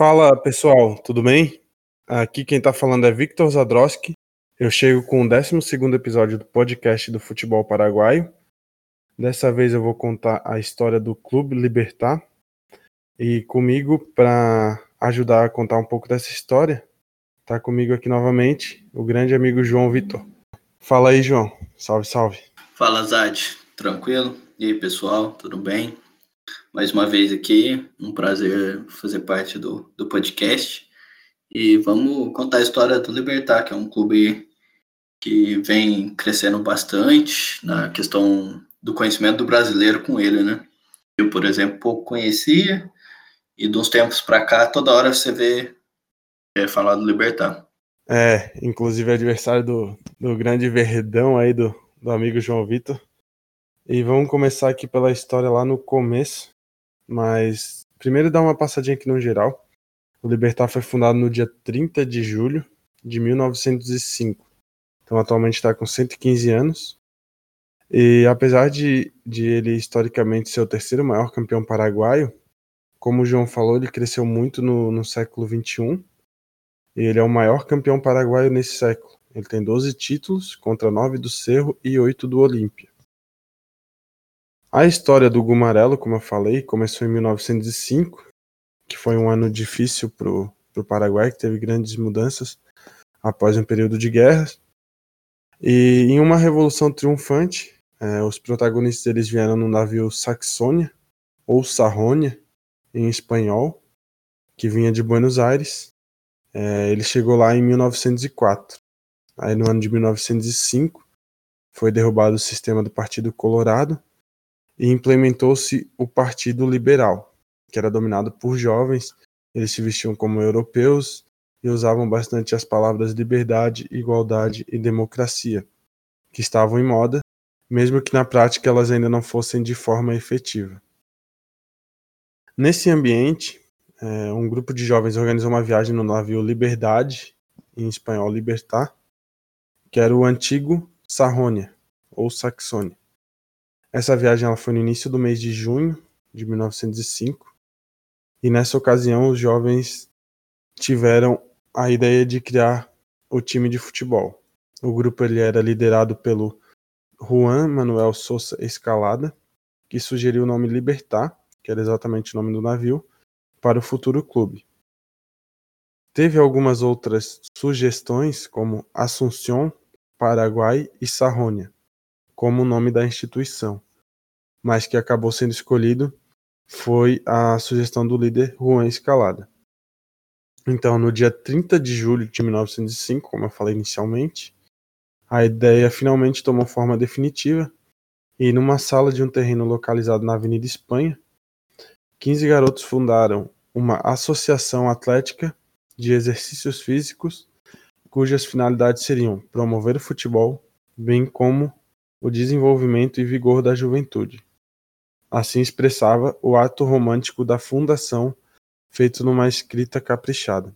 Fala pessoal, tudo bem? Aqui quem tá falando é Victor Zadroski. Eu chego com o 12 episódio do podcast do futebol paraguaio. Dessa vez eu vou contar a história do Clube Libertar. E comigo, para ajudar a contar um pouco dessa história, tá comigo aqui novamente o grande amigo João Vitor. Fala aí, João. Salve, salve. Fala, Zad. Tranquilo? E aí, pessoal, tudo bem? Mais uma vez aqui, um prazer fazer parte do, do podcast. E vamos contar a história do Libertar, que é um clube que vem crescendo bastante na questão do conhecimento do brasileiro com ele, né? Eu, por exemplo, pouco conhecia, e de uns tempos para cá, toda hora você vê é, falar do Libertar. É, inclusive é adversário do, do grande Verdão aí, do, do amigo João Vitor. E vamos começar aqui pela história lá no começo, mas primeiro dar uma passadinha aqui no geral. O Libertar foi fundado no dia 30 de julho de 1905. Então atualmente está com 115 anos. E apesar de, de ele historicamente ser o terceiro maior campeão paraguaio, como o João falou, ele cresceu muito no, no século XXI. E ele é o maior campeão paraguaio nesse século. Ele tem 12 títulos contra 9 do Cerro e 8 do Olímpia. A história do Gumarelo, como eu falei, começou em 1905, que foi um ano difícil para o Paraguai, que teve grandes mudanças após um período de guerras. E em uma revolução triunfante, eh, os protagonistas eles vieram no navio Saxônia, ou Sarrônia, em espanhol, que vinha de Buenos Aires. É, ele chegou lá em 1904. Aí no ano de 1905 foi derrubado o sistema do Partido Colorado e implementou-se o Partido Liberal, que era dominado por jovens. Eles se vestiam como europeus e usavam bastante as palavras liberdade, igualdade e democracia, que estavam em moda, mesmo que na prática elas ainda não fossem de forma efetiva. Nesse ambiente, é, um grupo de jovens organizou uma viagem no navio Liberdade, em espanhol Libertar, que era o antigo Sarrônia, ou Saxônia. Essa viagem ela foi no início do mês de junho de 1905, e nessa ocasião os jovens tiveram a ideia de criar o time de futebol. O grupo ele era liderado pelo Juan Manuel Sousa Escalada, que sugeriu o nome Libertar, que era exatamente o nome do navio, para o futuro clube. Teve algumas outras sugestões, como Assunção, Paraguai e Sarrônia, como o nome da instituição, mas que acabou sendo escolhido foi a sugestão do líder Juan Escalada. Então, no dia 30 de julho de 1905, como eu falei inicialmente, a ideia finalmente tomou forma definitiva e numa sala de um terreno localizado na Avenida Espanha, 15 garotos fundaram uma associação atlética de exercícios físicos cujas finalidades seriam promover o futebol, bem como o desenvolvimento e vigor da juventude. Assim expressava o ato romântico da fundação, feito numa escrita caprichada.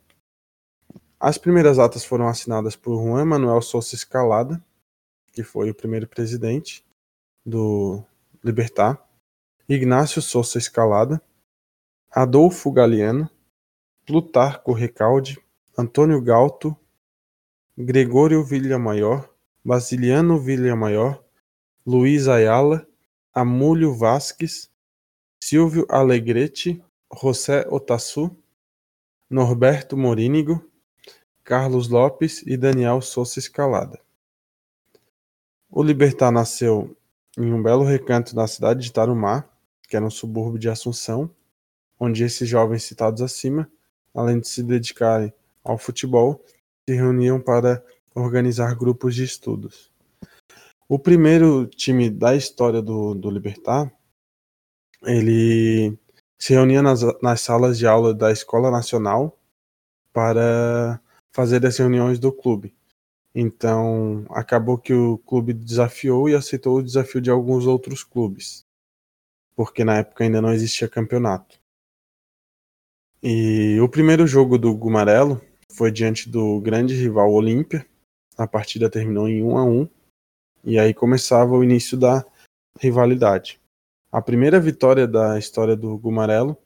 As primeiras atas foram assinadas por Juan Manuel Sousa Escalada, que foi o primeiro presidente do Libertar, Ignácio Sousa Escalada, Adolfo Galiano, Plutarco Recalde, Antônio Galto, Gregório Villamaior, Basiliano Villamaior, Luiz Ayala, Amúlio Vasques, Silvio Alegrete, José Otassu, Norberto Morínigo, Carlos Lopes e Daniel Souza Escalada. O Libertar nasceu em um belo recanto na cidade de Tarumá, que era um subúrbio de Assunção, onde esses jovens citados acima, além de se dedicarem ao futebol, se reuniam para organizar grupos de estudos. O primeiro time da história do, do Libertar, ele se reunia nas, nas salas de aula da Escola Nacional para fazer as reuniões do clube. Então, acabou que o clube desafiou e aceitou o desafio de alguns outros clubes, porque na época ainda não existia campeonato. E o primeiro jogo do Gumarelo foi diante do grande rival Olímpia. A partida terminou em 1 a 1 e aí começava o início da rivalidade. A primeira vitória da história do Gumarelo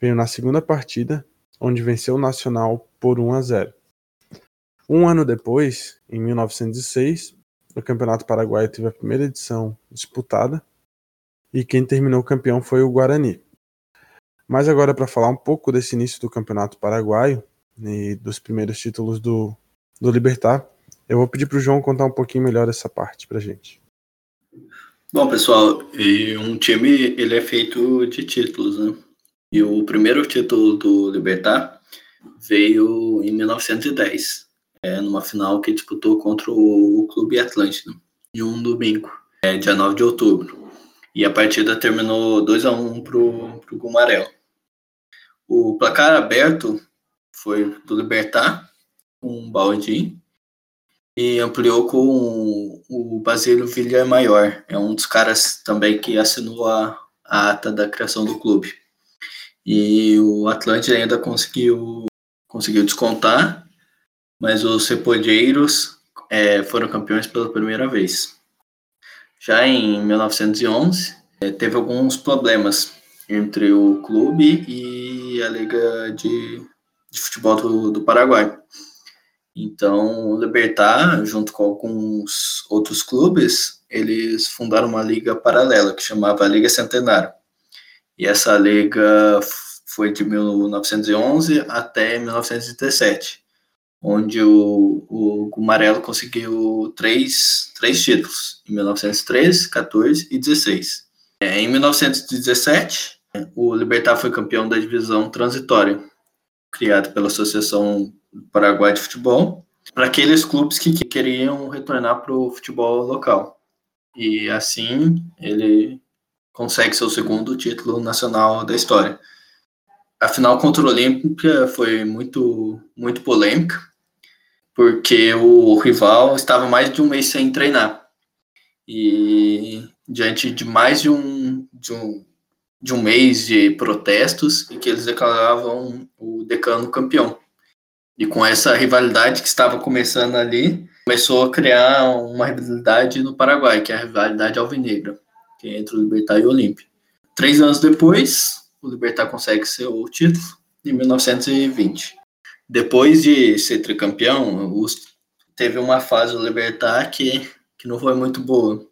veio na segunda partida, onde venceu o Nacional por 1 a 0. Um ano depois, em 1906, o Campeonato Paraguaio teve a primeira edição disputada e quem terminou campeão foi o Guarani. Mas agora para falar um pouco desse início do Campeonato Paraguaio e dos primeiros títulos do, do Libertar, eu vou pedir para o João contar um pouquinho melhor essa parte para gente. Bom, pessoal, um time ele é feito de títulos, né? E o primeiro título do Libertar veio em 1910 é, numa final que disputou contra o, Clube Atlântico, em um domingo, é, dia 9 de outubro. E a partida terminou 2 a 1 para o Gumarel. O placar aberto foi do Libertar, um balde, e ampliou com o Basílio Villar Maior. É um dos caras também que assinou a, a ata da criação do clube. E o Atlântico ainda conseguiu, conseguiu descontar mas os Cepodeiros é, foram campeões pela primeira vez. Já em 1911, é, teve alguns problemas entre o clube e a Liga de, de Futebol do, do Paraguai. Então, o Libertar, junto com alguns outros clubes, eles fundaram uma liga paralela que chamava Liga Centenário. E essa liga foi de 1911 até 1917 onde o, o Gumarelo conseguiu três, três títulos, em 1913, 14 e 16. É, em 1917, o Libertar foi campeão da divisão transitória, criada pela Associação Paraguai de Futebol, para aqueles clubes que queriam retornar para o futebol local. E assim ele consegue seu segundo título nacional da história. A final contra o Olímpia foi muito, muito polêmica, porque o rival estava mais de um mês sem treinar. E diante de mais de um, de um, de um mês de protestos, e que eles declaravam o decano campeão. E com essa rivalidade que estava começando ali, começou a criar uma rivalidade no Paraguai, que é a rivalidade alvinegra, que é entre o Libertar e o Olímpia. Três anos depois, o Libertar consegue seu título, em 1920 depois de ser tricampeão, teve uma fase do Libertar que, que não foi muito boa.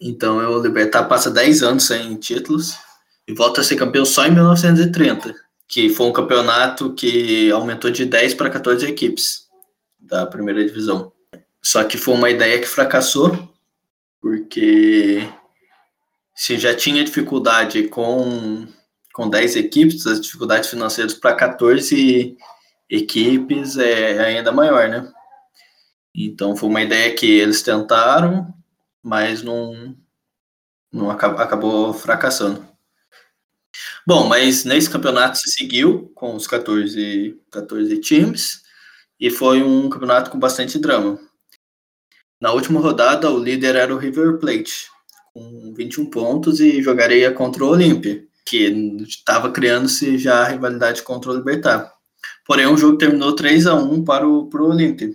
Então o Libertar passa 10 anos sem títulos e volta a ser campeão só em 1930, que foi um campeonato que aumentou de 10 para 14 equipes da primeira divisão. Só que foi uma ideia que fracassou, porque se já tinha dificuldade com, com 10 equipes, as dificuldades financeiras para 14 equipes é ainda maior, né? Então foi uma ideia que eles tentaram, mas não, não acabou fracassando. Bom, mas nesse campeonato se seguiu com os 14, 14 times e foi um campeonato com bastante drama. Na última rodada, o líder era o River Plate, com 21 pontos e jogaria contra o Olímpia, que estava criando-se já a rivalidade contra o Libertar. Porém, o jogo terminou 3 a 1 para o pro Olímpia.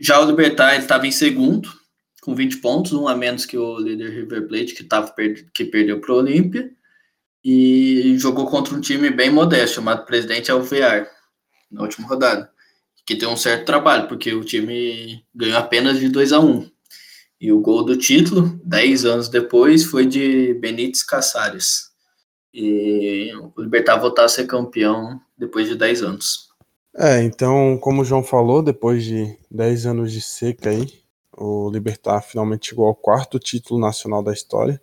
Já o Libertar estava em segundo, com 20 pontos, um a menos que o líder River Plate, que, tava, que perdeu para o Olímpia, e jogou contra um time bem modesto, chamado Presidente Alvear, na última rodada, que deu um certo trabalho, porque o time ganhou apenas de 2 a 1 E o gol do título, 10 anos depois, foi de Benítez Caçares. E o Libertar voltar a ser campeão depois de 10 anos. É, então, como o João falou, depois de 10 anos de seca aí, o Libertar finalmente chegou ao quarto título nacional da história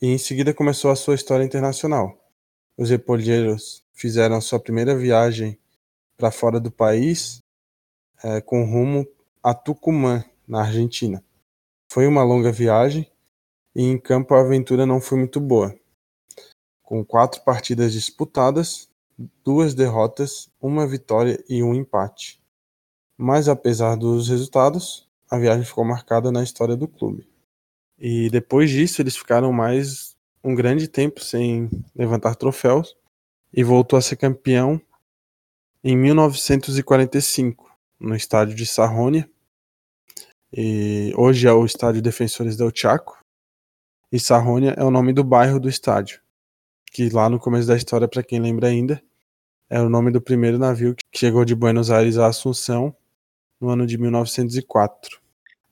e em seguida começou a sua história internacional. Os repolheiros fizeram sua primeira viagem para fora do país é, com rumo a Tucumã, na Argentina. Foi uma longa viagem e em campo a aventura não foi muito boa. Com quatro partidas disputadas, duas derrotas, uma vitória e um empate. Mas apesar dos resultados, a viagem ficou marcada na história do clube. E depois disso, eles ficaram mais um grande tempo sem levantar troféus e voltou a ser campeão em 1945, no estádio de Sarrônia. E hoje é o estádio Defensores del Chaco. E Sarrônia é o nome do bairro do estádio que lá no começo da história, para quem lembra ainda, é o nome do primeiro navio que chegou de Buenos Aires a Assunção no ano de 1904.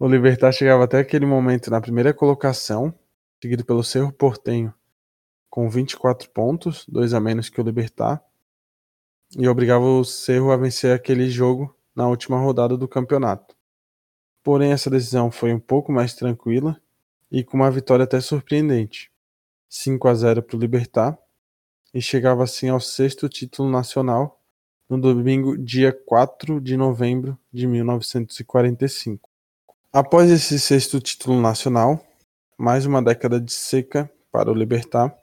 O Libertar chegava até aquele momento na primeira colocação, seguido pelo Cerro Portenho, com 24 pontos, dois a menos que o Libertar, e obrigava o Cerro a vencer aquele jogo na última rodada do campeonato. Porém, essa decisão foi um pouco mais tranquila e com uma vitória até surpreendente. 5 a 0 para o Libertar, e chegava assim ao sexto título nacional no domingo, dia 4 de novembro de 1945. Após esse sexto título nacional, mais uma década de seca para o Libertar,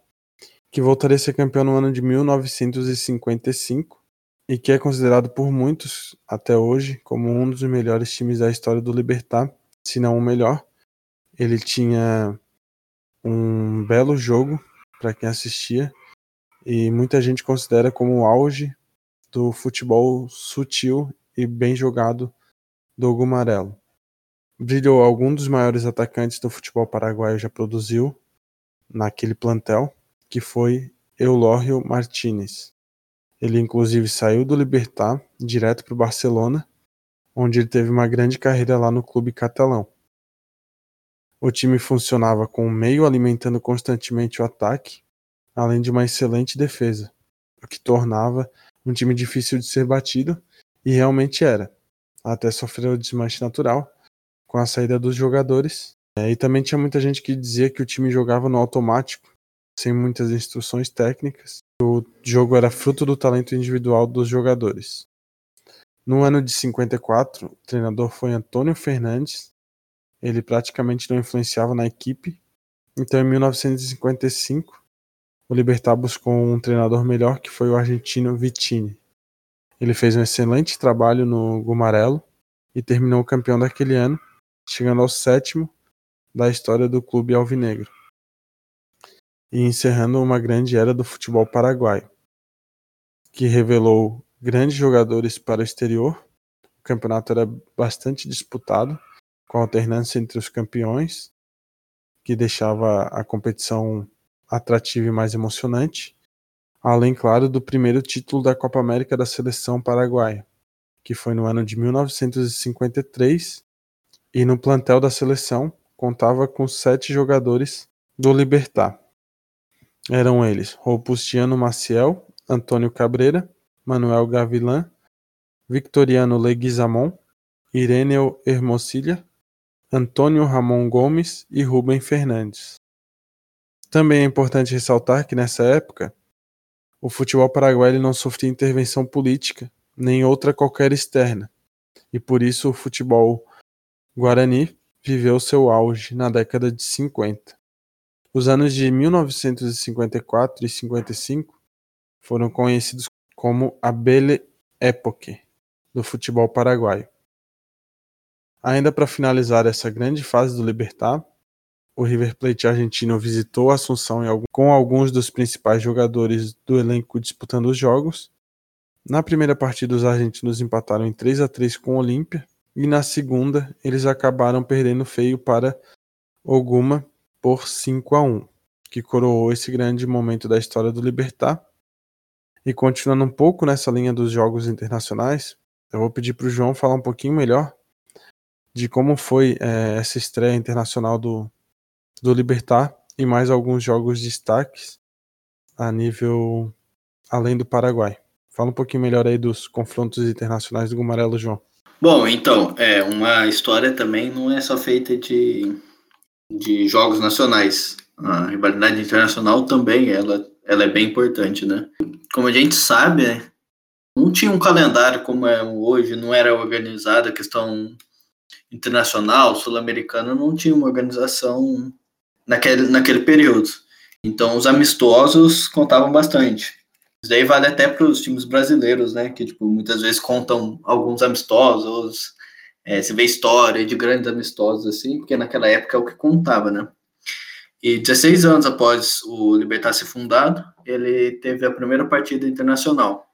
que voltaria a ser campeão no ano de 1955 e que é considerado por muitos até hoje como um dos melhores times da história do Libertar, se não o melhor. Ele tinha um belo jogo para quem assistia e muita gente considera como o auge do futebol sutil e bem jogado do Gumarelo. Brilhou algum dos maiores atacantes do futebol paraguaio já produziu naquele plantel, que foi Eulório Martinez. Ele inclusive saiu do Libertar direto para o Barcelona, onde ele teve uma grande carreira lá no clube catalão. O time funcionava com o meio alimentando constantemente o ataque além de uma excelente defesa, o que tornava um time difícil de ser batido, e realmente era, até sofrer o desmanche natural com a saída dos jogadores. É, e também tinha muita gente que dizia que o time jogava no automático, sem muitas instruções técnicas. O jogo era fruto do talento individual dos jogadores. No ano de 54, o treinador foi Antônio Fernandes. Ele praticamente não influenciava na equipe. Então, em 1955, o Libertar buscou um treinador melhor que foi o argentino Vitini. Ele fez um excelente trabalho no Gumarelo e terminou campeão daquele ano, chegando ao sétimo da história do clube alvinegro e encerrando uma grande era do futebol paraguaio, que revelou grandes jogadores para o exterior. O campeonato era bastante disputado, com alternância entre os campeões, que deixava a competição atrativa e mais emocionante, além, claro, do primeiro título da Copa América da seleção paraguaia, que foi no ano de 1953, e no plantel da seleção contava com sete jogadores do Libertar. Eram eles Robustiano Maciel, Antônio Cabreira, Manuel Gavilan, Victoriano Leguizamon, Irêneo Hermosilla, Antônio Ramon Gomes e Rubem Fernandes. Também é importante ressaltar que nessa época o futebol paraguaio não sofria intervenção política nem outra qualquer externa, e por isso o futebol guarani viveu seu auge na década de 50. Os anos de 1954 e 55 foram conhecidos como a Belle Époque do futebol paraguaio. Ainda para finalizar essa grande fase do Libertar, o River Plate argentino visitou Assunção com alguns dos principais jogadores do elenco disputando os jogos. Na primeira partida, os argentinos empataram em 3 a 3 com o Olímpia, e na segunda, eles acabaram perdendo feio para Oguma por 5 a 1, que coroou esse grande momento da história do Libertar. E continuando um pouco nessa linha dos jogos internacionais, eu vou pedir para o João falar um pouquinho melhor de como foi é, essa estreia internacional do, do Libertar e mais alguns jogos de destaques a nível além do Paraguai. Fala um pouquinho melhor aí dos confrontos internacionais do Gumarelo, João. Bom, então, é uma história também não é só feita de, de jogos nacionais. A rivalidade internacional também ela, ela é bem importante, né? Como a gente sabe, não tinha um calendário como é hoje, não era organizada a questão internacional, sul-americana, não tinha uma organização naquele, naquele período. Então, os amistosos contavam bastante. Isso daí vale até para os times brasileiros, né? Que tipo, muitas vezes contam alguns amistosos, é, você vê história de grandes amistosos, assim, porque naquela época é o que contava, né? E 16 anos após o Libertar ser fundado, ele teve a primeira partida internacional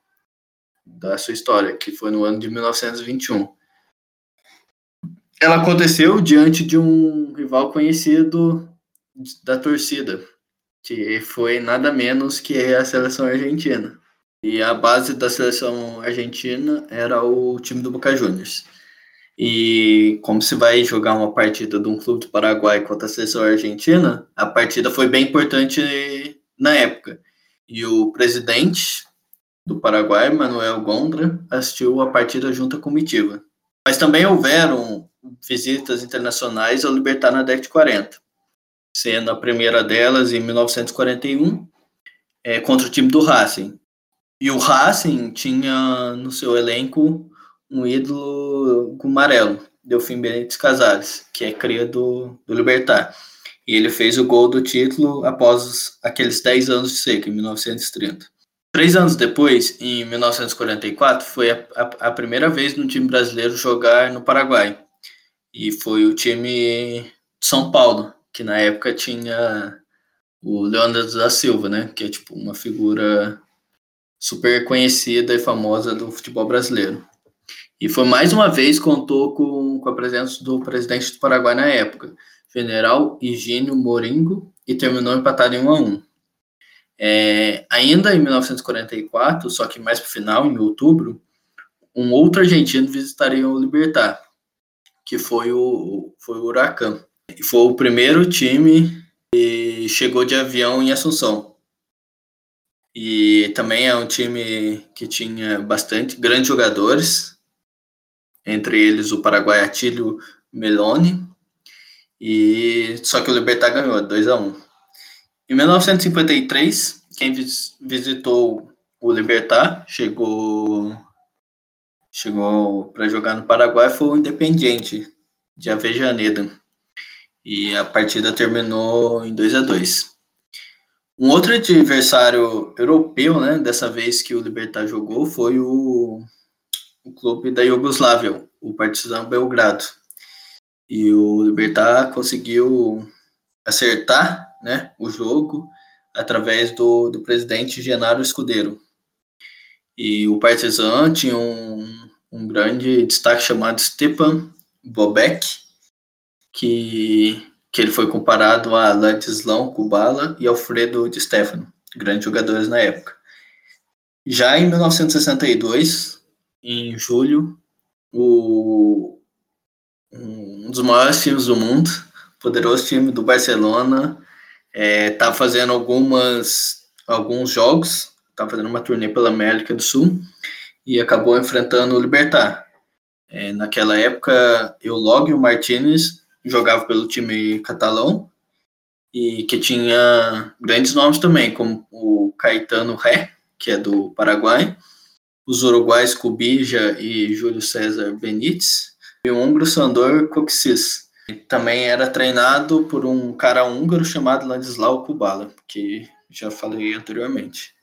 da sua história, que foi no ano de 1921. Ela aconteceu diante de um rival conhecido da torcida, que foi nada menos que a seleção argentina. E a base da seleção argentina era o time do Boca Juniors. E como se vai jogar uma partida de um clube do Paraguai contra a seleção argentina, a partida foi bem importante na época. E o presidente do Paraguai, Manuel Gondra, assistiu a partida junto à comitiva. Mas também houveram visitas internacionais ao Libertar na década de 40, sendo a primeira delas em 1941 é, contra o time do Racing. E o Racing tinha no seu elenco um ídolo amarelo, Delfim Benítez Casares, que é cria do, do Libertar. E ele fez o gol do título após aqueles 10 anos de seca, em 1930. Três anos depois, em 1944, foi a, a, a primeira vez no time brasileiro jogar no Paraguai. E foi o time de São Paulo, que na época tinha o Leandro da Silva, né? Que é tipo uma figura super conhecida e famosa do futebol brasileiro. E foi mais uma vez contou com, com a presença do presidente do Paraguai na época, general Higínio Moringo, e terminou empatado em 1 a 1. É, ainda em 1944, só que mais para o final, em outubro, um outro argentino visitaria o Libertar, que foi o, foi o Huracan. E foi o primeiro time que chegou de avião em Assunção. E também é um time que tinha bastante grandes jogadores, entre eles o Paraguai Atílio Meloni, e só que o Libertar ganhou 2 a 1. Um. Em 1953, quem visitou o Libertar chegou chegou para jogar no Paraguai foi o Independiente de Avejaneda. E a partida terminou em 2 a 2. Um outro adversário europeu, né, dessa vez que o Libertar jogou, foi o, o clube da Iugoslávia, o Partizan Belgrado. E o Libertar conseguiu acertar né, o jogo através do, do presidente Genaro Escudeiro. E o Partizan tinha um, um grande destaque chamado Stepan Bobek, que, que ele foi comparado a Ladislao Kubala e Alfredo Di Stefano, grandes jogadores na época. Já em 1962, em julho, o, um dos maiores times do mundo, poderoso time do Barcelona, estava é, fazendo algumas alguns jogos, estava fazendo uma turnê pela América do Sul e acabou enfrentando o Libertar. É, naquela época, Eulogio Martinez jogava pelo time catalão e que tinha grandes nomes também, como o Caetano Ré, que é do Paraguai, os uruguais Cubija e Júlio César Benítez, e o húngaro Sandor Coxis. Também era treinado por um cara húngaro chamado Ladislau Kubala, que já falei anteriormente.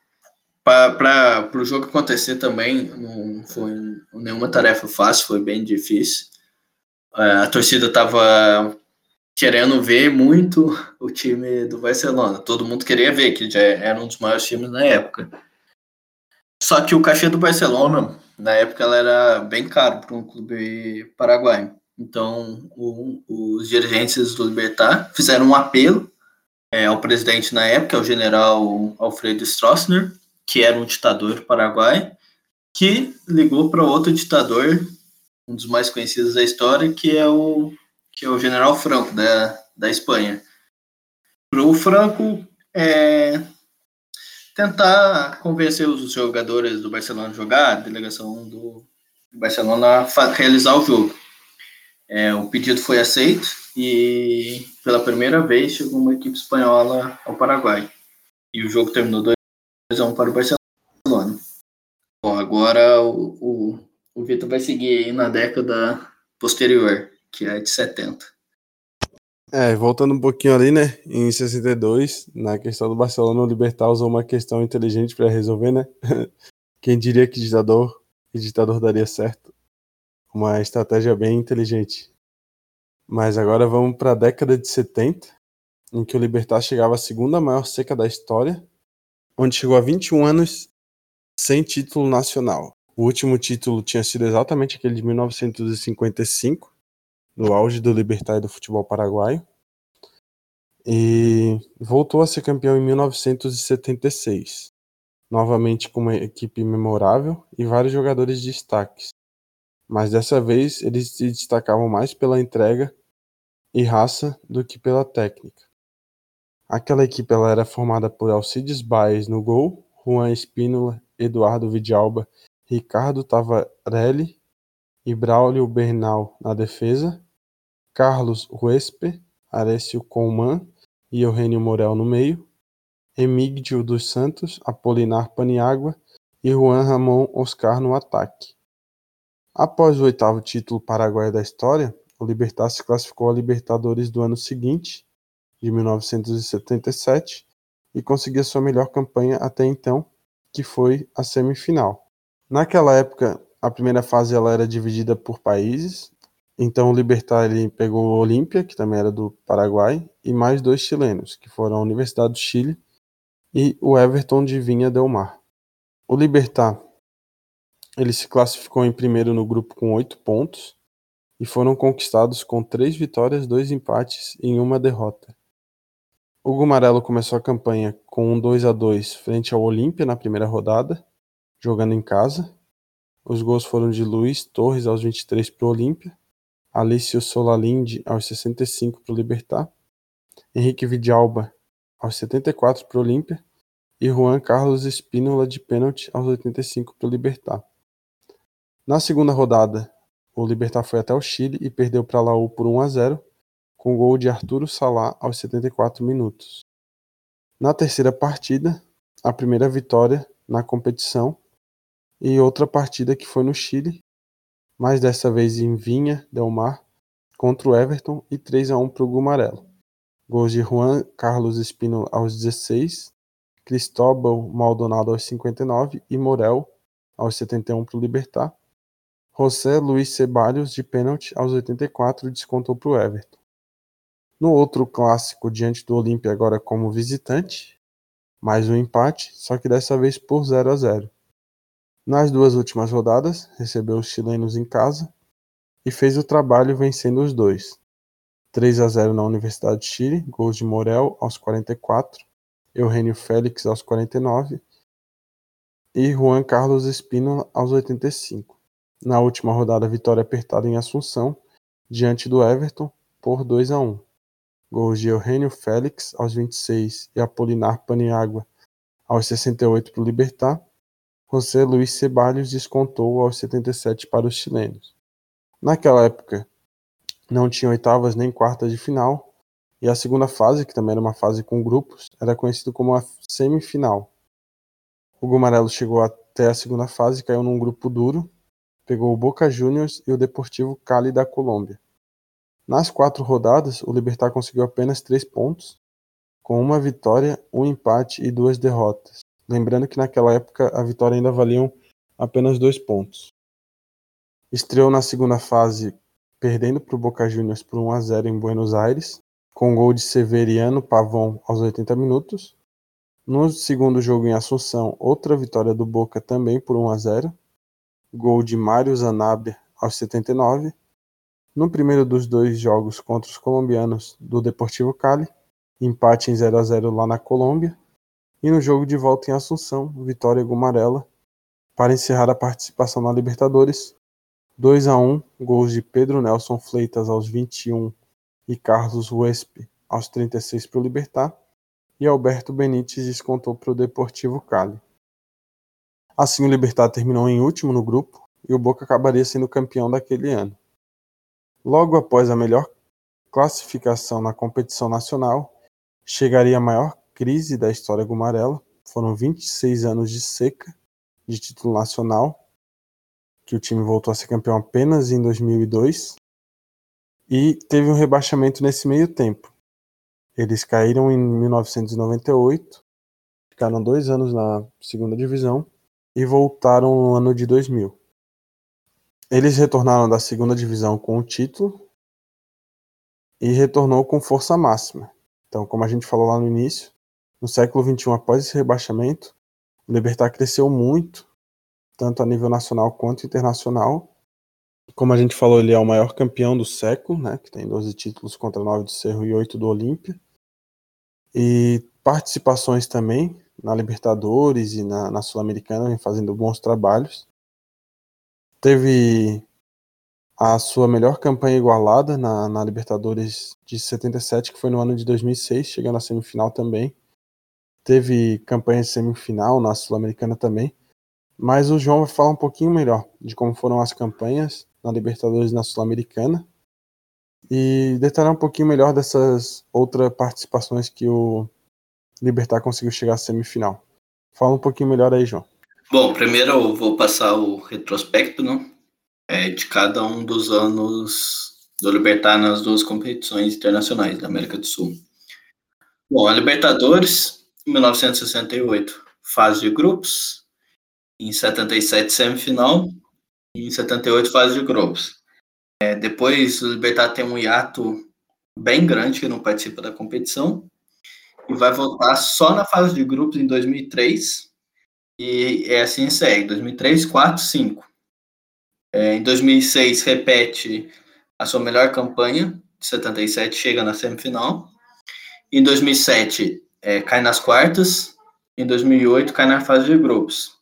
Para o jogo acontecer também, não foi nenhuma tarefa fácil, foi bem difícil. É, a torcida estava querendo ver muito o time do Barcelona. Todo mundo queria ver, que já era um dos maiores times na época. Só que o cachê do Barcelona, na época, ela era bem caro para um clube paraguaio. Então, o, os dirigentes do Libertar fizeram um apelo é, ao presidente na época, o general Alfredo Stroessner, que era um ditador paraguai, que ligou para outro ditador, um dos mais conhecidos da história, que é o, que é o general Franco, da, da Espanha. Para o Franco é, tentar convencer os jogadores do Barcelona a jogar, a delegação do Barcelona a realizar o jogo. É, o pedido foi aceito e pela primeira vez chegou uma equipe espanhola ao Paraguai. E o jogo terminou 2 a 1 para o Barcelona. Bom, agora o, o, o Vitor vai seguir aí na década posterior, que é de 70. É, voltando um pouquinho ali, né? Em 62, na questão do Barcelona, o Libertar usou uma questão inteligente para resolver, né? Quem diria que ditador, que ditador daria certo? Uma estratégia bem inteligente. Mas agora vamos para a década de 70, em que o Libertar chegava à segunda maior seca da história, onde chegou a 21 anos sem título nacional. O último título tinha sido exatamente aquele de 1955, no auge do Libertar do futebol paraguaio. E voltou a ser campeão em 1976. novamente com uma equipe memorável e vários jogadores de destaques. Mas dessa vez eles se destacavam mais pela entrega e raça do que pela técnica. Aquela equipe ela era formada por Alcides Baez no gol, Juan Espínola, Eduardo Vidalba, Ricardo Tavarelli e Braulio Bernal na defesa, Carlos Ruespe, Arécio Colman e Eugênio Morel no meio, Emígdio dos Santos, Apolinar Paniagua e Juan Ramon Oscar no ataque. Após o oitavo título paraguaio da história, o Libertar se classificou a Libertadores do ano seguinte, de 1977, e conseguiu sua melhor campanha até então, que foi a semifinal. Naquela época, a primeira fase ela era dividida por países, então o Libertar ele pegou o Olímpia, que também era do Paraguai, e mais dois chilenos, que foram a Universidade do Chile e o Everton de Vinha Del Mar. O Libertar ele se classificou em primeiro no grupo com oito pontos e foram conquistados com três vitórias, dois empates e uma derrota. O Gumarelo começou a campanha com um 2 a 2 frente ao Olímpia na primeira rodada, jogando em casa. Os gols foram de Luiz Torres aos 23 para o Olímpia, Alício Solalinde aos 65 para o Libertar, Henrique Vidalba aos 74 para o Olímpia e Juan Carlos Espínola de pênalti aos 85 para o Libertar. Na segunda rodada, o Libertar foi até o Chile e perdeu para Laú por 1 a 0, com gol de Arturo Salá aos 74 minutos. Na terceira partida, a primeira vitória na competição e outra partida que foi no Chile, mas dessa vez em Vinha Del Mar contra o Everton e 3 a 1 para o Gumarelo. Gols de Juan Carlos Espino aos 16, Cristóbal Maldonado aos 59 e Morel aos 71 para o Libertar. José Luiz Ceballos, de pênalti, aos 84, descontou para o Everton. No outro clássico, diante do Olímpia, agora como visitante, mais um empate, só que dessa vez por 0 a 0. Nas duas últimas rodadas, recebeu os chilenos em casa e fez o trabalho vencendo os dois. 3 a 0 na Universidade de Chile, gols de Morel aos 44, Eugênio Félix aos 49 e Juan Carlos Espino aos 85. Na última rodada, vitória apertada em Assunção, diante do Everton, por 2 a 1. Gols de Eugênio Félix aos 26 e Apolinar Paniagua aos 68 para o Libertar. José Luiz Ceballos descontou aos 77 para os chilenos. Naquela época, não tinha oitavas nem quartas de final, e a segunda fase, que também era uma fase com grupos, era conhecido como a semifinal. O Gumarelo chegou até a segunda fase e caiu num grupo duro, pegou o Boca Juniors e o Deportivo Cali da Colômbia. Nas quatro rodadas, o Libertar conseguiu apenas três pontos, com uma vitória, um empate e duas derrotas. Lembrando que naquela época a vitória ainda valiam apenas dois pontos. Estreou na segunda fase perdendo para o Boca Juniors por 1 a 0 em Buenos Aires, com gol de Severiano Pavon aos 80 minutos. No segundo jogo em Assunção, outra vitória do Boca também por 1 a 0, gol de Mário Zanabria aos 79. No primeiro dos dois jogos contra os colombianos do Deportivo Cali, empate em 0 a 0 lá na Colômbia. E no jogo de volta em Assunção, vitória Gumarela para encerrar a participação na Libertadores, 2 a 1 gols de Pedro Nelson Fleitas aos 21 e Carlos Wesp aos 36 para o Libertar, e Alberto Benítez descontou para o Deportivo Cali. Assim, o Libertar terminou em último no grupo e o Boca acabaria sendo campeão daquele ano. Logo após a melhor classificação na competição nacional, chegaria a maior crise da história gumarela. Foram 26 anos de seca de título nacional que o time voltou a ser campeão apenas em 2002 e teve um rebaixamento nesse meio tempo. Eles caíram em 1998, ficaram dois anos na segunda divisão e voltaram no ano de 2000. Eles retornaram da segunda divisão com o título e retornou com força máxima. Então, como a gente falou lá no início, no século XXI, após esse rebaixamento, o Libertar cresceu muito tanto a nível nacional quanto internacional. Como a gente falou, ele é o maior campeão do século, né, que tem 12 títulos contra 9 do Cerro e 8 do Olímpia. E participações também na Libertadores e na, na Sul-Americana, vem fazendo bons trabalhos. Teve a sua melhor campanha igualada na, na Libertadores de 77, que foi no ano de 2006, chegando à semifinal também. Teve campanha de semifinal na Sul-Americana também. Mas o João vai falar um pouquinho melhor de como foram as campanhas na Libertadores e na Sul-Americana e detalhar um pouquinho melhor dessas outras participações que o Libertar conseguiu chegar à semifinal. Fala um pouquinho melhor aí, João. Bom, primeiro eu vou passar o retrospecto né, é, de cada um dos anos do Libertar nas duas competições internacionais da América do Sul. Bom, a Libertadores, em 1968, fase de grupos, em 77, semifinal, em 78, fase de grupos. É, depois, o Libertar tem um hiato bem grande que não participa da competição e vai voltar só na fase de grupos em 2003 e é assim segue, 2003, 4, 5. É, em 2006 repete a sua melhor campanha, 77 chega na semifinal. Em 2007 é, cai nas quartas, em 2008 cai na fase de grupos.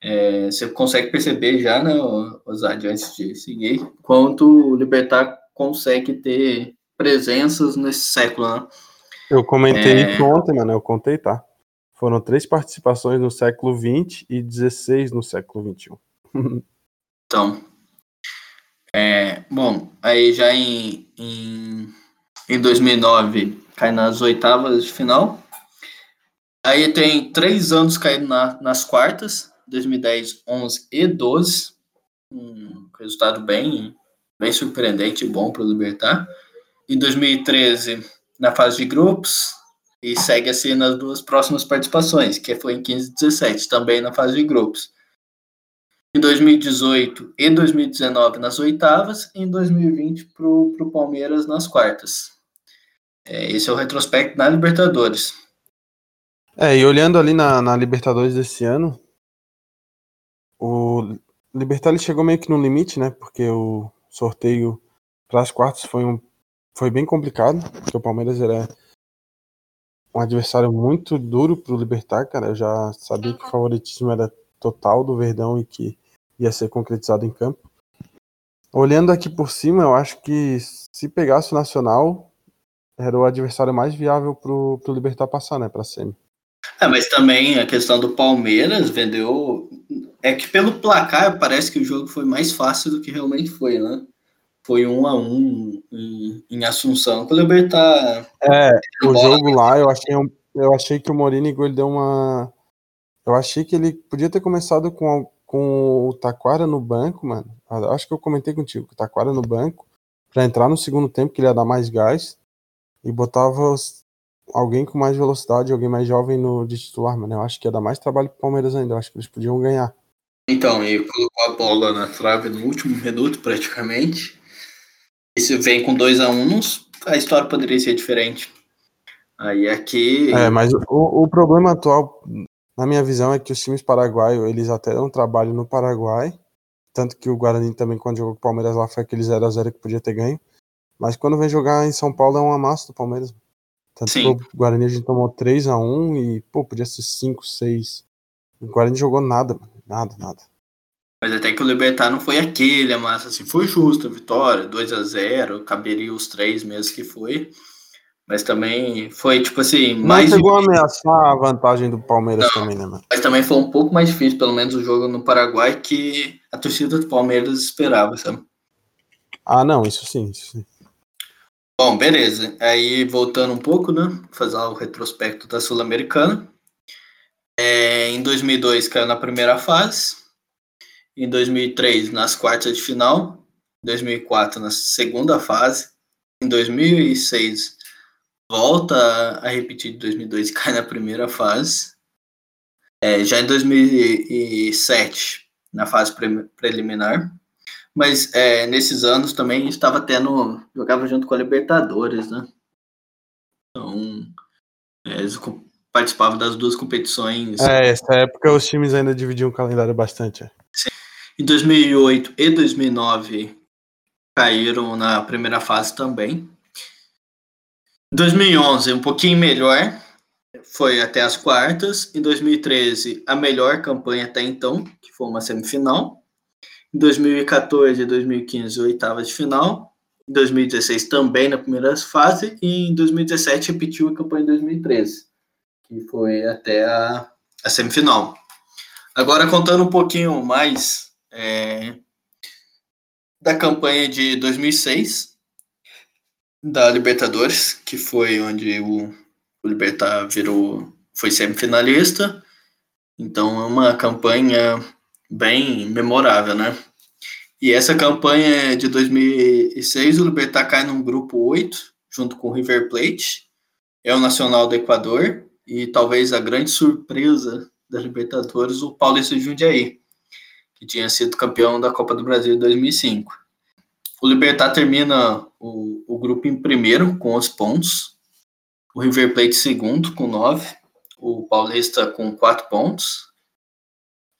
É, você consegue perceber já, né, Osad, antes de seguir, quanto o Libertar consegue ter presenças nesse século, né? Eu comentei é... ontem, mano, eu contei, tá? Foram três participações no século XX e 16 no século XXI. então, é, bom, aí já em, em, em 2009 cai nas oitavas de final. Aí tem três anos caindo na, nas quartas, 2010, 11 e 12. Um resultado bem, bem surpreendente e bom para o Libertar. Em 2013, na fase de grupos, e segue assim nas duas próximas participações, que foi em 15 e 17, também na fase de grupos. Em 2018 e 2019 nas oitavas, e em 2020 para o Palmeiras nas quartas. É, esse é o retrospecto na Libertadores. É, e olhando ali na, na Libertadores desse ano, o Libertar chegou meio que no limite, né? Porque o sorteio para as quartas foi, um, foi bem complicado, porque o Palmeiras era um adversário muito duro para o Libertar, cara. Eu já sabia que o favoritismo era total do Verdão e que ia ser concretizado em campo. Olhando aqui por cima, eu acho que se pegasse o Nacional, era o adversário mais viável para o Libertar passar, né? Para semi. É, mas também a questão do Palmeiras vendeu. É que pelo placar parece que o jogo foi mais fácil do que realmente foi, né? Foi um a um em, em Assunção. Com o Libertar. É, o jogo lá eu achei, eu achei que o Morínigo ele deu uma. Eu achei que ele podia ter começado com, com o Taquara no banco, mano. Acho que eu comentei contigo, o Taquara no banco, para entrar no segundo tempo, que ele ia dar mais gás, e botava os, alguém com mais velocidade, alguém mais jovem no de titular, mano. Eu acho que ia dar mais trabalho pro Palmeiras ainda. Eu acho que eles podiam ganhar. Então, e colocou a bola na trave no último minuto, praticamente. E se vem com 2 a 1 um, a história poderia ser diferente. Aí aqui. É, mas o, o problema atual, na minha visão, é que os times paraguaios, eles até dão trabalho no Paraguai. Tanto que o Guarani também, quando jogou com o Palmeiras lá, foi aquele 0x0 que podia ter ganho. Mas quando vem jogar em São Paulo é um amasso do Palmeiras. Tanto Sim. que o Guarani a gente tomou 3x1 e, pô, podia ser 5, 6. O Guarani jogou nada, mano. Nada, nada. Mas até que o Libertar não foi aquele, massa, assim, foi justo a vitória, 2 a 0 caberia os três mesmo que foi. Mas também foi, tipo assim, mais. Não chegou a ameaçar a vantagem do Palmeiras não, também, né, mano? Mas também foi um pouco mais difícil, pelo menos o jogo no Paraguai, que a torcida do Palmeiras esperava, sabe? Ah, não, isso sim, isso sim. Bom, beleza. Aí voltando um pouco, né? Fazer o retrospecto da Sul-Americana. É, em 2002 caiu na primeira fase. Em 2003 nas quartas de final. Em 2004 na segunda fase. Em 2006 volta a repetir de 2002 e cai na primeira fase. É, já em 2007 na fase pre preliminar mas é, nesses anos também estava tendo. jogava junto com a Libertadores, né? Então, é, eles participavam das duas competições. É, essa época os times ainda dividiam o calendário bastante. É. Sim. Em 2008 e 2009 caíram na primeira fase também. Em 2011, um pouquinho melhor. foi até as quartas. Em 2013, a melhor campanha até então, que foi uma semifinal. Em 2014 e 2015, oitava de final. Em 2016, também na primeira fase. E em 2017, repetiu a campanha de 2013, que foi até a, a semifinal. Agora, contando um pouquinho mais é, da campanha de 2006, da Libertadores, que foi onde o, o Libertar virou, foi semifinalista. Então é uma campanha bem memorável, né? E essa campanha de 2006, o Libertar cai num grupo 8, junto com o River Plate, é o Nacional do Equador e talvez a grande surpresa da Libertadores, o Paulista de Jundiaí, que tinha sido campeão da Copa do Brasil em 2005. O Libertar termina o, o grupo em primeiro, com os pontos, o River Plate segundo, com nove, o Paulista com quatro pontos,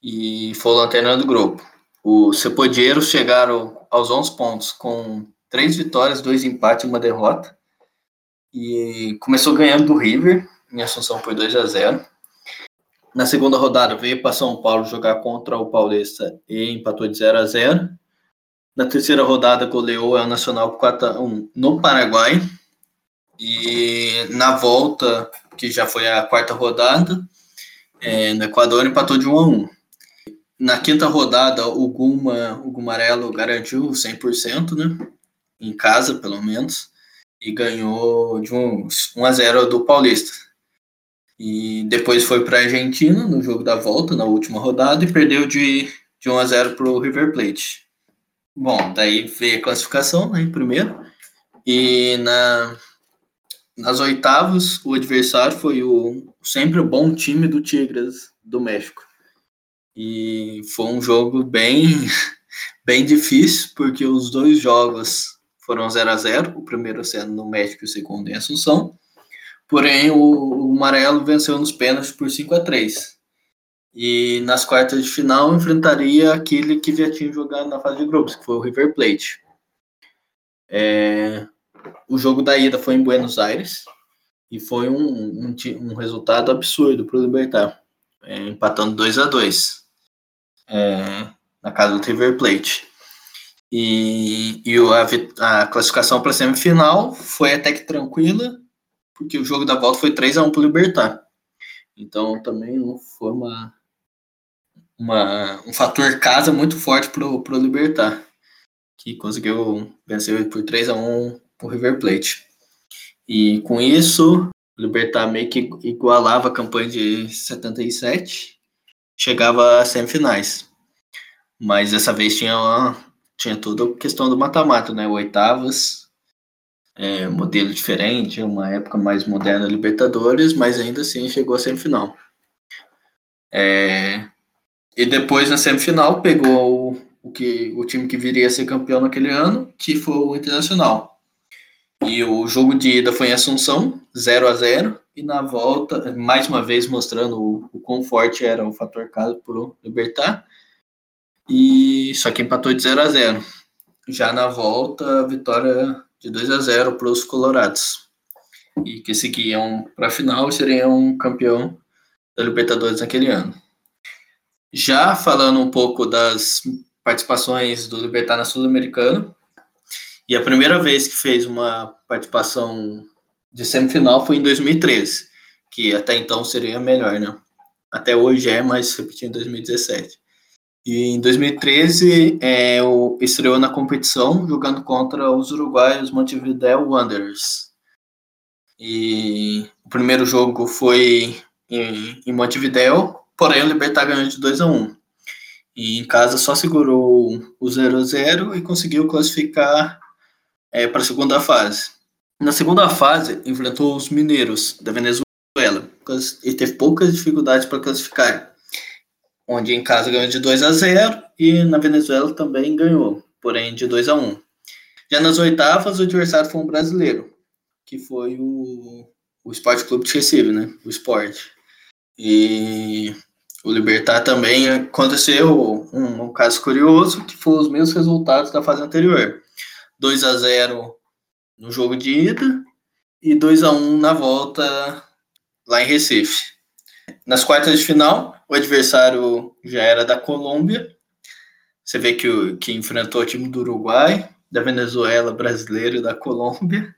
e foi o lanterna do grupo. Os Cepodeiros chegaram aos 11 pontos, com três vitórias, dois empates e uma derrota. E começou ganhando do River, em Assunção foi 2 a 0 Na segunda rodada veio para São Paulo jogar contra o Paulista e empatou de 0 a 0 Na terceira rodada goleou o Nacional por 4 a 1 no Paraguai. E na volta, que já foi a quarta rodada, é, no Equador empatou de 1 a 1 na quinta rodada, o Guma, o Gumarelo garantiu 100%, né? Em casa, pelo menos. E ganhou de um 1 a 0 do Paulista. E depois foi para a Argentina no jogo da volta, na última rodada, e perdeu de, de 1 a 0 para o River Plate. Bom, daí veio a classificação, né, primeiro. E na, nas oitavas, o adversário foi o sempre o bom time do Tigres do México. E foi um jogo bem, bem difícil, porque os dois jogos foram 0 a 0 o primeiro sendo no México e o segundo em Assunção. Porém, o, o Amarelo venceu nos pênaltis por 5 a 3 E nas quartas de final enfrentaria aquele que já tinha jogado na fase de grupos, que foi o River Plate. É, o jogo da ida foi em Buenos Aires e foi um, um, um resultado absurdo para o Libertar, é, empatando 2 a 2 é, na casa do River Plate. E, e a, a classificação para a semifinal foi até que tranquila, porque o jogo da volta foi 3 a 1 para o Libertar. Então também não foi uma, uma, um fator casa muito forte para o Libertar, que conseguiu vencer por 3 a 1 o River Plate. E com isso, o Libertar meio que igualava a campanha de 77 chegava às semifinais. Mas dessa vez tinha, uma, tinha toda a questão do mata-mata, né? Oitavas, é, modelo diferente, uma época mais moderna Libertadores, mas ainda assim chegou à semifinal. É, e depois na semifinal pegou o, o, que, o time que viria a ser campeão naquele ano, que foi o Internacional. E o jogo de ida foi em Assunção, 0 a 0 e na volta, mais uma vez mostrando o, o quão forte era o fator caso por Libertar. E só que empatou de 0 a 0. Já na volta, vitória de 2 a 0 para os Colorados. E que seguiam para a final e seriam campeão da Libertadores naquele ano. Já falando um pouco das participações do Libertar na Sul-Americana, e a primeira vez que fez uma participação de semifinal foi em 2013, que até então seria melhor, né? Até hoje é, mas repetindo em 2017. E em 2013, é, o, estreou na competição jogando contra os uruguaios Montevideo Wanderers. E o primeiro jogo foi em, em Montevideo, porém o Libertar ganhou de 2 a 1 E em casa só segurou o 0 a 0 e conseguiu classificar é, para a segunda fase. Na segunda fase, enfrentou os mineiros da Venezuela e teve poucas dificuldades para classificar, onde em casa ganhou de 2 a 0 e na Venezuela também ganhou, porém de 2 a 1. Já nas oitavas, o adversário foi um brasileiro, que foi o, o Esporte Clube de Recife, né? O Esporte. E o Libertar também aconteceu um, um caso curioso, que foi os mesmos resultados da fase anterior. 2 a 0 no jogo de ida e 2 a 1 na volta lá em Recife. Nas quartas de final, o adversário já era da Colômbia. Você vê que, o, que enfrentou o time do Uruguai, da Venezuela, brasileiro e da Colômbia.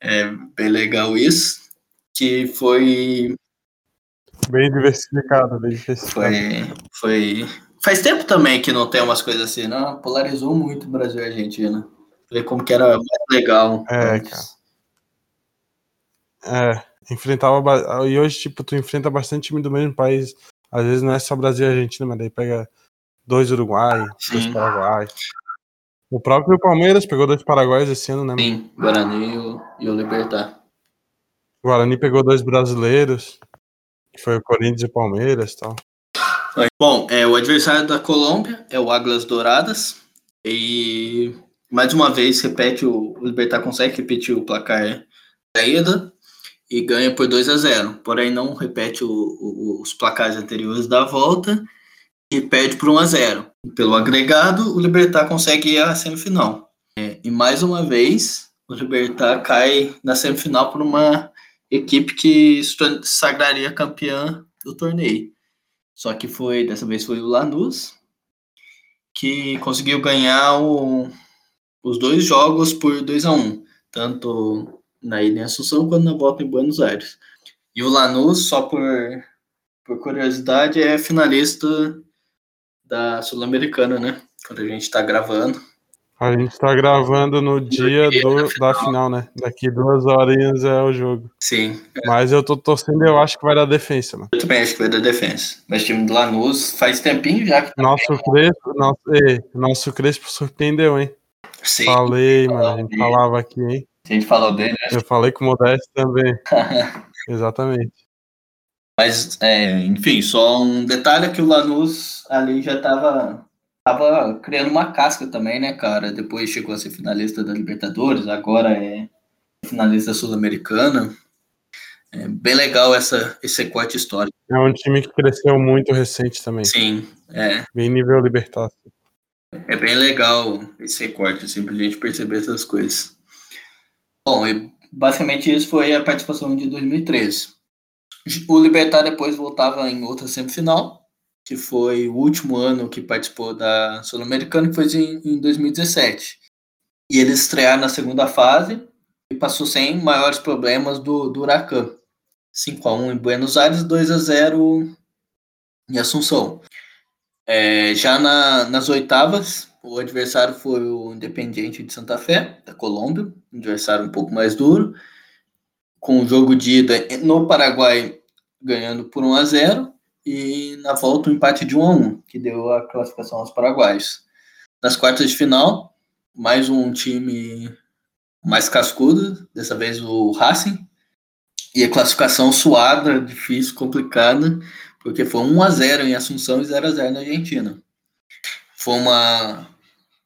É bem legal isso. Que foi. Bem diversificado, bem diversificado. Foi, foi. Faz tempo também que não tem umas coisas assim, não? Polarizou muito o Brasil e a Argentina. Ver como que era mais legal. É, cara. É, enfrentava. E hoje, tipo, tu enfrenta bastante time do mesmo país. Às vezes não é só Brasil e Argentina, mas daí pega dois Uruguai, Sim. dois Paraguai. O próprio Palmeiras pegou dois Paraguaios esse ano, né? Sim, Guarani e o, e o Libertar. O Guarani pegou dois brasileiros, que foi o Corinthians e o Palmeiras e tal. Bom, é, o adversário da Colômbia é o Águilas Douradas. E mais uma vez repete o, o Libertar consegue repetir o placar da ida e ganha por 2 a 0. Porém, não repete o, o, os placares anteriores da volta e perde por 1 a 0. Pelo agregado, o Libertar consegue ir à semifinal. É, e mais uma vez, o Libertar cai na semifinal por uma equipe que sagraria campeã do torneio. Só que foi, dessa vez foi o Lanús, que conseguiu ganhar o, os dois jogos por 2 a 1 tanto na Ilha Assunção quanto na volta em Buenos Aires. E o Lanús, só por, por curiosidade, é finalista da Sul-Americana, né? Quando a gente está gravando. A gente está gravando no dia, dia do, da, final. da, final. né? Daqui duas horinhas é o jogo. Sim. É. Mas eu tô torcendo, eu acho que vai dar defesa, mano. Eu também acho que vai dar defesa. Mas o time do Lanús faz tempinho já que. Tá nosso Crespo, nosso, ei, nosso Crespo surpreendeu, hein? Sim. Falei, mano. A gente falava aqui, hein? A gente falou dele, né? Eu falei com o Modesto também. Exatamente. Mas, é, enfim, só um detalhe é que o Lanús ali já estava tava criando uma casca também, né, cara? Depois chegou a ser finalista da Libertadores, agora é finalista sul-americana. É bem legal essa, esse recorte histórico. É um time que cresceu muito recente também. Sim, é. Bem nível Libertadores. É bem legal esse recorte, assim, pra gente perceber essas coisas. Bom, e basicamente isso foi a participação de 2013. O Libertar depois voltava em outra semifinal, que foi o último ano que participou da Sul-Americana, que foi em, em 2017. E eles estrearam na segunda fase e passou sem maiores problemas do, do Huracan. 5x1 em Buenos Aires, 2x0 em Assunção. É, já na, nas oitavas, o adversário foi o Independiente de Santa Fé, da Colômbia, um adversário um pouco mais duro, com o jogo de ida no Paraguai ganhando por 1 a 0 e na volta um empate de 1 a 1, que deu a classificação aos paraguaios. Nas quartas de final, mais um time mais cascudo, dessa vez o Racing, e a classificação suada, difícil, complicada, porque foi 1 a 0 em Assunção e 0 a 0 na Argentina. Foi uma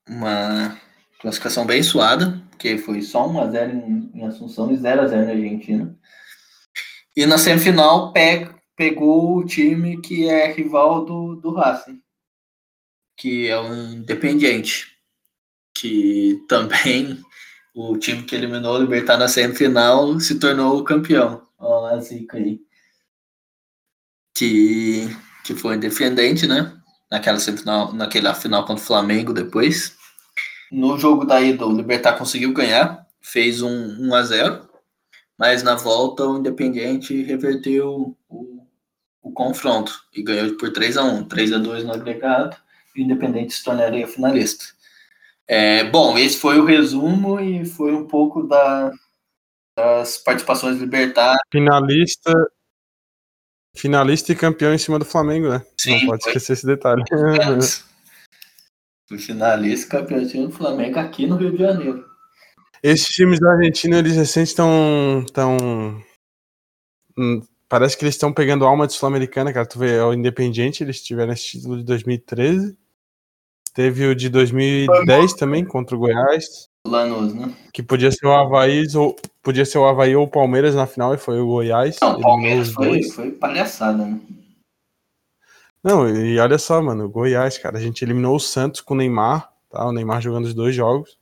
uma classificação bem suada, porque foi só 1 a 0 em, em Assunção e 0 a 0 na Argentina. E na semifinal pe, pegou o time que é rival do, do Racing, que é o Independiente, que também o time que eliminou o Libertar na semifinal se tornou o campeão. Olha a zica aí. Que, que foi independente, né? Naquela semifinal, naquela final contra o Flamengo depois. No jogo da ida, o Libertar conseguiu ganhar, fez um 1 a 0 mas na volta o Independiente reverteu o, o confronto e ganhou por 3 a 1 3 a 2 no agregado, e o Independente se tornaria finalista. É, bom, esse foi o resumo e foi um pouco da, das participações Libertar. Finalista, finalista e campeão em cima do Flamengo, né? Sim, Não pode foi. esquecer esse detalhe. Fui finalista e campeão do Flamengo aqui no Rio de Janeiro. Esses times da Argentina, eles recentes estão. Tão... Hum, parece que eles estão pegando alma de Sul-Americana, cara. Tu vê, é o Independiente, eles tiveram esse título de 2013. Teve o de 2010 também, contra o Goiás. Lanús, né? Que podia ser o Havaí ou, podia ser o Havaí ou o Palmeiras na final, e foi o Goiás. Não, o Palmeiras foi, foi palhaçada, né? Não, e olha só, mano, o Goiás, cara, a gente eliminou o Santos com o Neymar, tá? O Neymar jogando os dois jogos.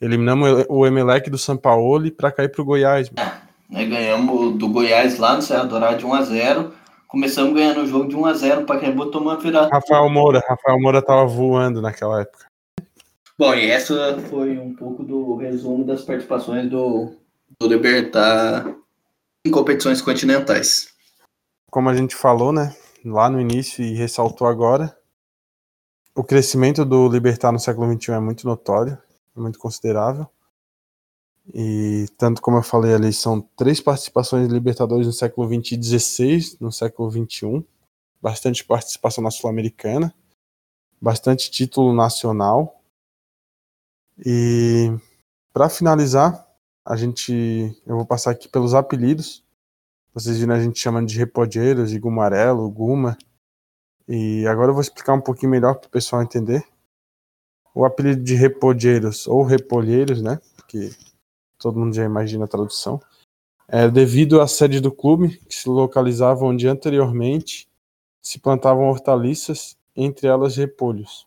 Eliminamos o Emelec do São Paulo para cair pro Goiás. Mano. Né? Ganhamos do Goiás lá no Serra Dourada de 1 a 0 Começamos ganhando o jogo de 1 a 0 o Pacaembu tomou uma virada. Rafael Moura, Rafael Moura tava voando naquela época. Bom, e essa foi um pouco do resumo das participações do, do Libertar em competições continentais. Como a gente falou, né, lá no início e ressaltou agora, o crescimento do Libertar no século XXI é muito notório, é muito considerável. E tanto como eu falei ali, são três participações de Libertadores no século XX e 16 no século XXI. Bastante participação na Sul-Americana. Bastante título nacional. E para finalizar, a gente, eu vou passar aqui pelos apelidos. Vocês viram a gente chamando de repodeiros, de gumarelo, guma. E agora eu vou explicar um pouquinho melhor para o pessoal entender. O apelido de repodeiros ou repolheiros, né? Porque todo mundo já imagina a tradução, é devido à sede do clube, que se localizava onde anteriormente se plantavam hortaliças, entre elas repolhos.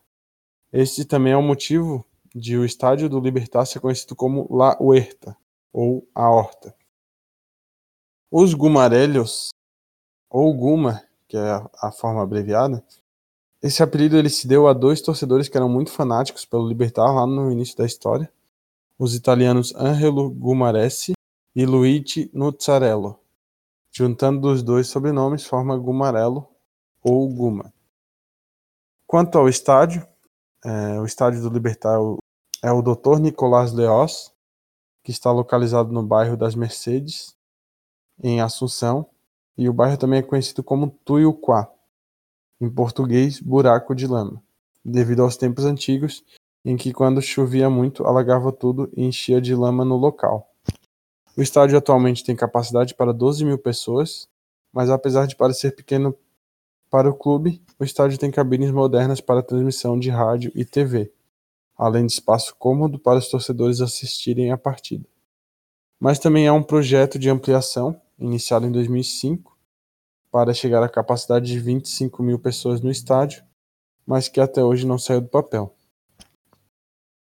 Este também é o motivo de o estádio do Libertar ser conhecido como La Huerta, ou a Horta. Os gumarelhos, ou Guma, que é a forma abreviada, esse apelido ele se deu a dois torcedores que eram muito fanáticos pelo Libertar lá no início da história, os italianos Angelo Gumaresi e Luigi Nuzzarello. Juntando os dois sobrenomes, forma Gumarello ou Guma. Quanto ao estádio, é, o estádio do Libertar é o Dr. Nicolás Leós, que está localizado no bairro das Mercedes, em Assunção, e o bairro também é conhecido como Tuiuquá, em português, buraco de lama, devido aos tempos antigos em que quando chovia muito alagava tudo e enchia de lama no local. O estádio atualmente tem capacidade para 12 mil pessoas, mas apesar de parecer pequeno para o clube, o estádio tem cabines modernas para transmissão de rádio e TV, além de espaço cômodo para os torcedores assistirem à partida. Mas também há um projeto de ampliação, iniciado em 2005, para chegar à capacidade de 25 mil pessoas no estádio, mas que até hoje não saiu do papel.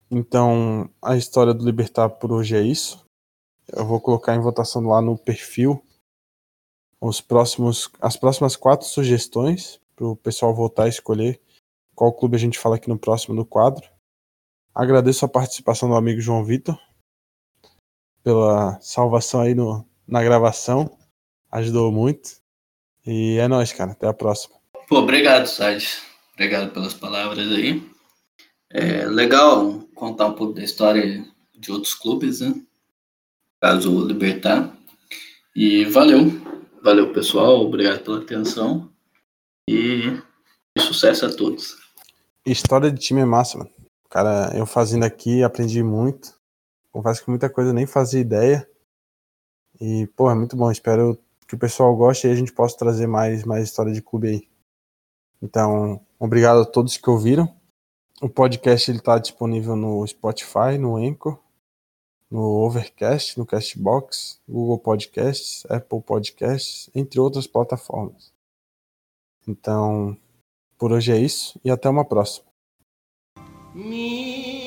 Então, a história do Libertar por hoje é isso. Eu vou colocar em votação lá no perfil os próximos, as próximas quatro sugestões para o pessoal votar e escolher qual clube a gente fala aqui no próximo do quadro. Agradeço a participação do amigo João Vitor pela salvação aí no, na gravação. Ajudou muito. E é nóis, cara. Até a próxima. Pô, obrigado, Sade. Obrigado pelas palavras aí. É legal contar um pouco da história de outros clubes, né? Caso o Libertar. E valeu. Valeu, pessoal. Obrigado pela atenção. E sucesso a todos. História de time é massa, mano. Cara, eu fazendo aqui aprendi muito. Confesso que muita coisa eu nem fazia ideia. E, pô, é muito bom. Espero que o pessoal goste e a gente possa trazer mais, mais história de clube aí. Então, obrigado a todos que ouviram. O podcast está disponível no Spotify, no Anchor, no Overcast, no Castbox, Google Podcasts, Apple Podcasts, entre outras plataformas. Então, por hoje é isso e até uma próxima. Me...